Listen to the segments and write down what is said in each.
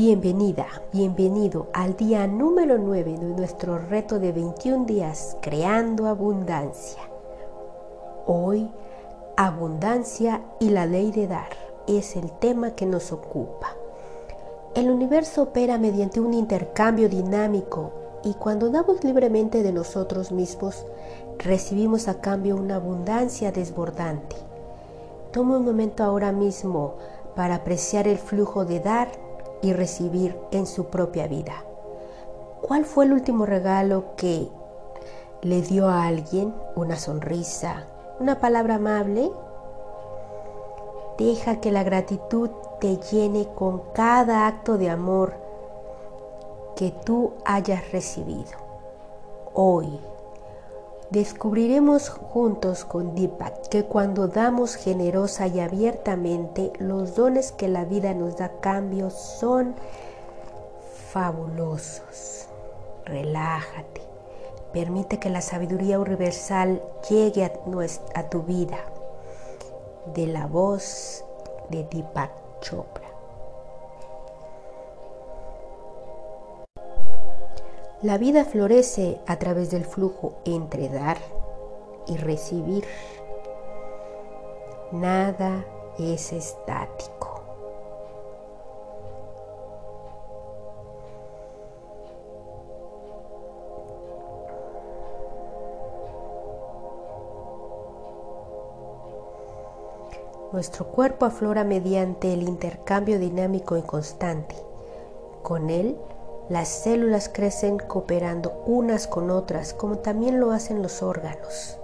Bienvenida, bienvenido al día número 9 de nuestro reto de 21 días creando abundancia. Hoy, abundancia y la ley de dar es el tema que nos ocupa. El universo opera mediante un intercambio dinámico y cuando damos libremente de nosotros mismos, recibimos a cambio una abundancia desbordante. Toma un momento ahora mismo para apreciar el flujo de dar y recibir en su propia vida. ¿Cuál fue el último regalo que le dio a alguien? ¿Una sonrisa? ¿Una palabra amable? Deja que la gratitud te llene con cada acto de amor que tú hayas recibido. Hoy descubriremos juntos con Deepak que cuando damos generosa y abiertamente, los dones que la vida nos da cambio son fabulosos. Relájate. Permite que la sabiduría universal llegue a, a tu vida de la voz de Deepak Chopra. La vida florece a través del flujo entre dar y recibir. Nada es estático. Nuestro cuerpo aflora mediante el intercambio dinámico y constante. Con él, las células crecen cooperando unas con otras, como también lo hacen los órganos.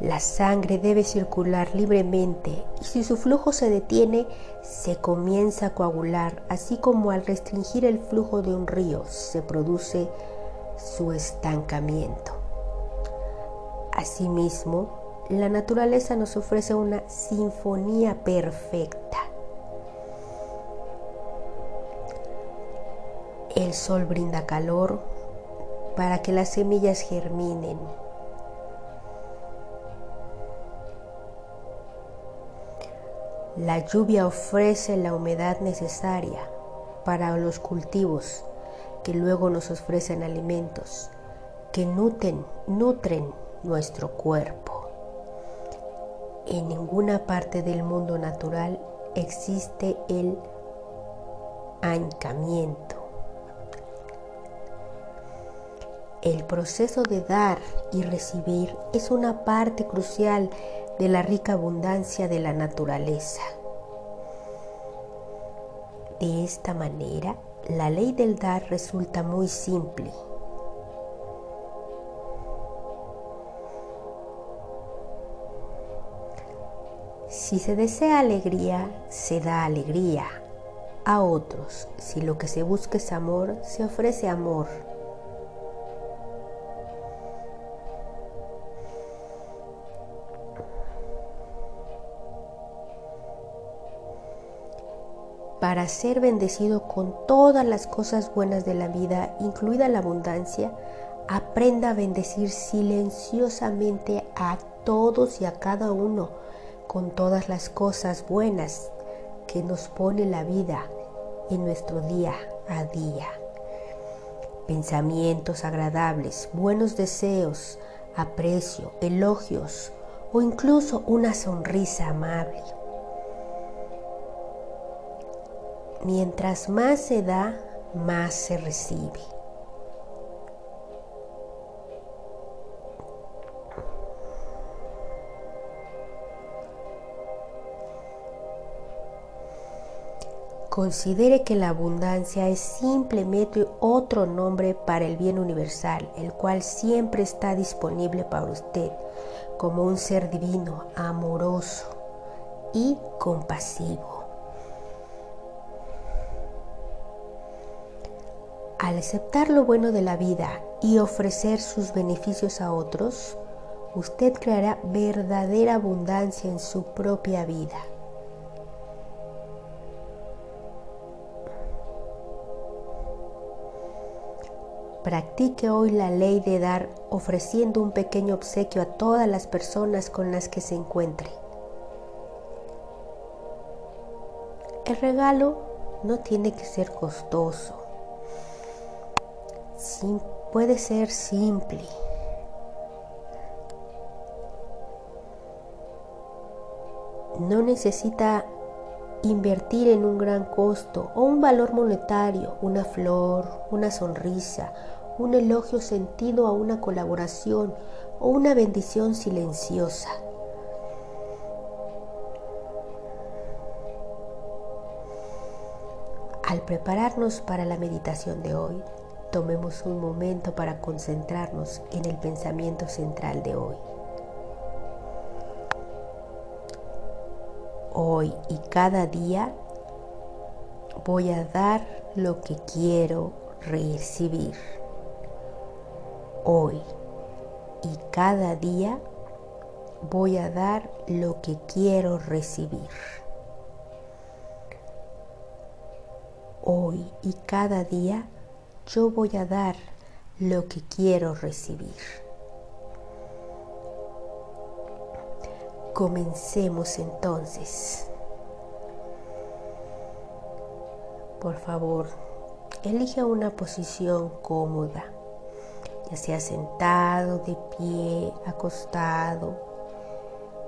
La sangre debe circular libremente y si su flujo se detiene, se comienza a coagular, así como al restringir el flujo de un río se produce su estancamiento. Asimismo, la naturaleza nos ofrece una sinfonía perfecta. El sol brinda calor para que las semillas germinen. La lluvia ofrece la humedad necesaria para los cultivos que luego nos ofrecen alimentos que nutren, nutren nuestro cuerpo. En ninguna parte del mundo natural existe el ancamiento. El proceso de dar y recibir es una parte crucial de la rica abundancia de la naturaleza. De esta manera, la ley del dar resulta muy simple Si se desea alegría, se da alegría a otros. Si lo que se busca es amor, se ofrece amor. Para ser bendecido con todas las cosas buenas de la vida, incluida la abundancia, aprenda a bendecir silenciosamente a todos y a cada uno con todas las cosas buenas que nos pone la vida en nuestro día a día. Pensamientos agradables, buenos deseos, aprecio, elogios o incluso una sonrisa amable. Mientras más se da, más se recibe. Considere que la abundancia es simplemente otro nombre para el bien universal, el cual siempre está disponible para usted como un ser divino, amoroso y compasivo. Al aceptar lo bueno de la vida y ofrecer sus beneficios a otros, usted creará verdadera abundancia en su propia vida. Practique hoy la ley de dar ofreciendo un pequeño obsequio a todas las personas con las que se encuentre. El regalo no tiene que ser costoso. Puede ser simple. No necesita invertir en un gran costo o un valor monetario, una flor, una sonrisa, un elogio sentido a una colaboración o una bendición silenciosa. Al prepararnos para la meditación de hoy, tomemos un momento para concentrarnos en el pensamiento central de hoy. Hoy y cada día voy a dar lo que quiero recibir. Hoy y cada día voy a dar lo que quiero recibir. hoy y cada día yo voy a dar lo que quiero recibir. Comencemos entonces. Por favor, elige una posición cómoda, ya sea sentado, de pie, acostado.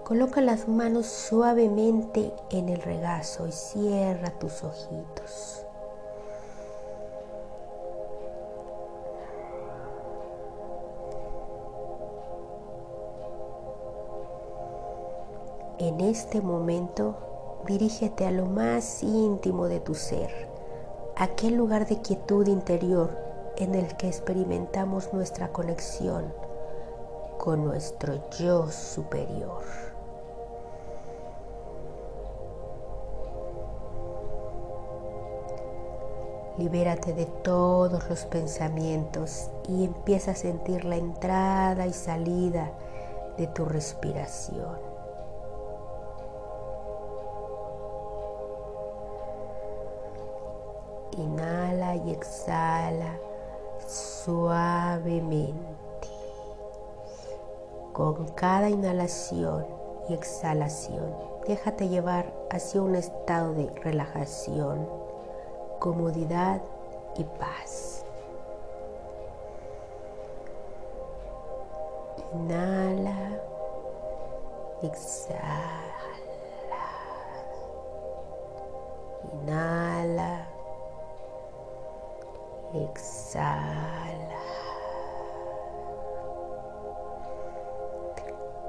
Coloca las manos suavemente en el regazo y cierra tus ojitos. En este momento, dirígete a lo más íntimo de tu ser, aquel lugar de quietud interior en el que experimentamos nuestra conexión con nuestro yo superior. Libérate de todos los pensamientos y empieza a sentir la entrada y salida de tu respiración. Inhala y exhala suavemente. Con cada inhalación y exhalación, déjate llevar hacia un estado de relajación, comodidad y paz. Inhala, exhala. Inhala Exhala.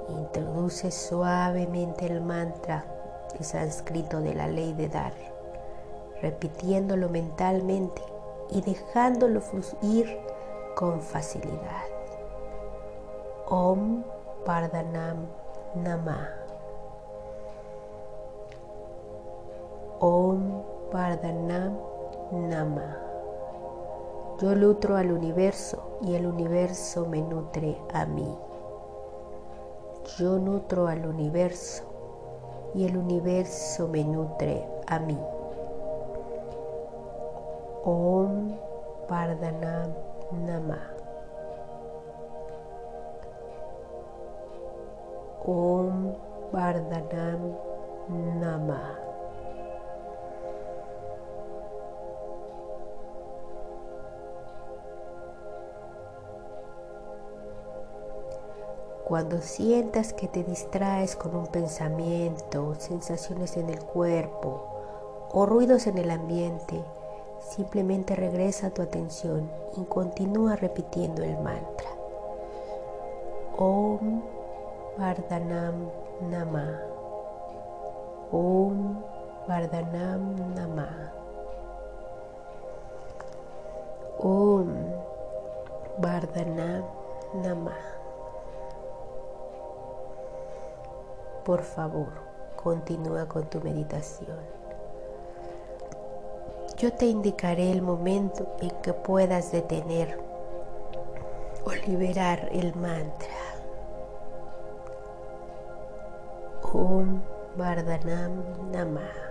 Introduce suavemente el mantra de sánscrito de la ley de dar, repitiéndolo mentalmente y dejándolo fluir con facilidad. Om Pardhanam Nama. Om Pardhanam Nama. Yo nutro al universo y el universo me nutre a mí. Yo nutro al universo y el universo me nutre a mí. Om Pardhanam Nama. Om Pardhanam Nama. Cuando sientas que te distraes con un pensamiento, sensaciones en el cuerpo o ruidos en el ambiente, simplemente regresa tu atención y continúa repitiendo el mantra. Om Vardhanam Nama. Om Vardhanam Nama. Om Vardhanam Nama. Por favor, continúa con tu meditación. Yo te indicaré el momento en que puedas detener o liberar el mantra. Om Vardhanam Namah.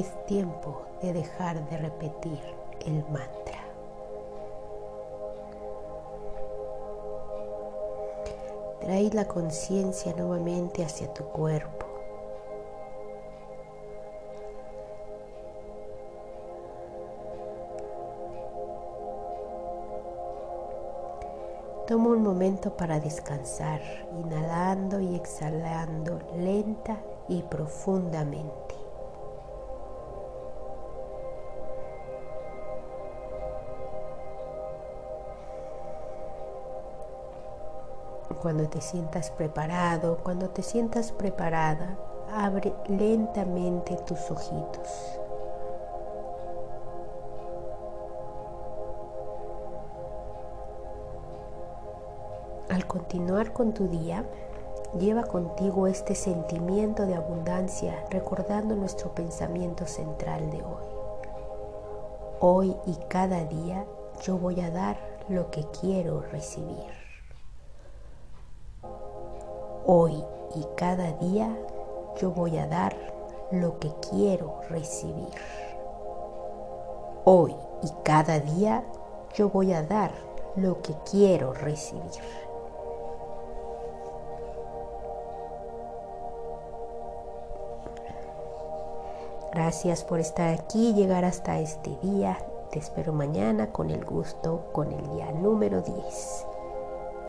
Es tiempo de dejar de repetir el mantra. Trae la conciencia nuevamente hacia tu cuerpo. Toma un momento para descansar, inhalando y exhalando lenta y profundamente. Cuando te sientas preparado, cuando te sientas preparada, abre lentamente tus ojitos. Al continuar con tu día, lleva contigo este sentimiento de abundancia recordando nuestro pensamiento central de hoy. Hoy y cada día yo voy a dar lo que quiero recibir. Hoy y cada día yo voy a dar lo que quiero recibir. Hoy y cada día yo voy a dar lo que quiero recibir. Gracias por estar aquí y llegar hasta este día. Te espero mañana con el gusto con el día número 10.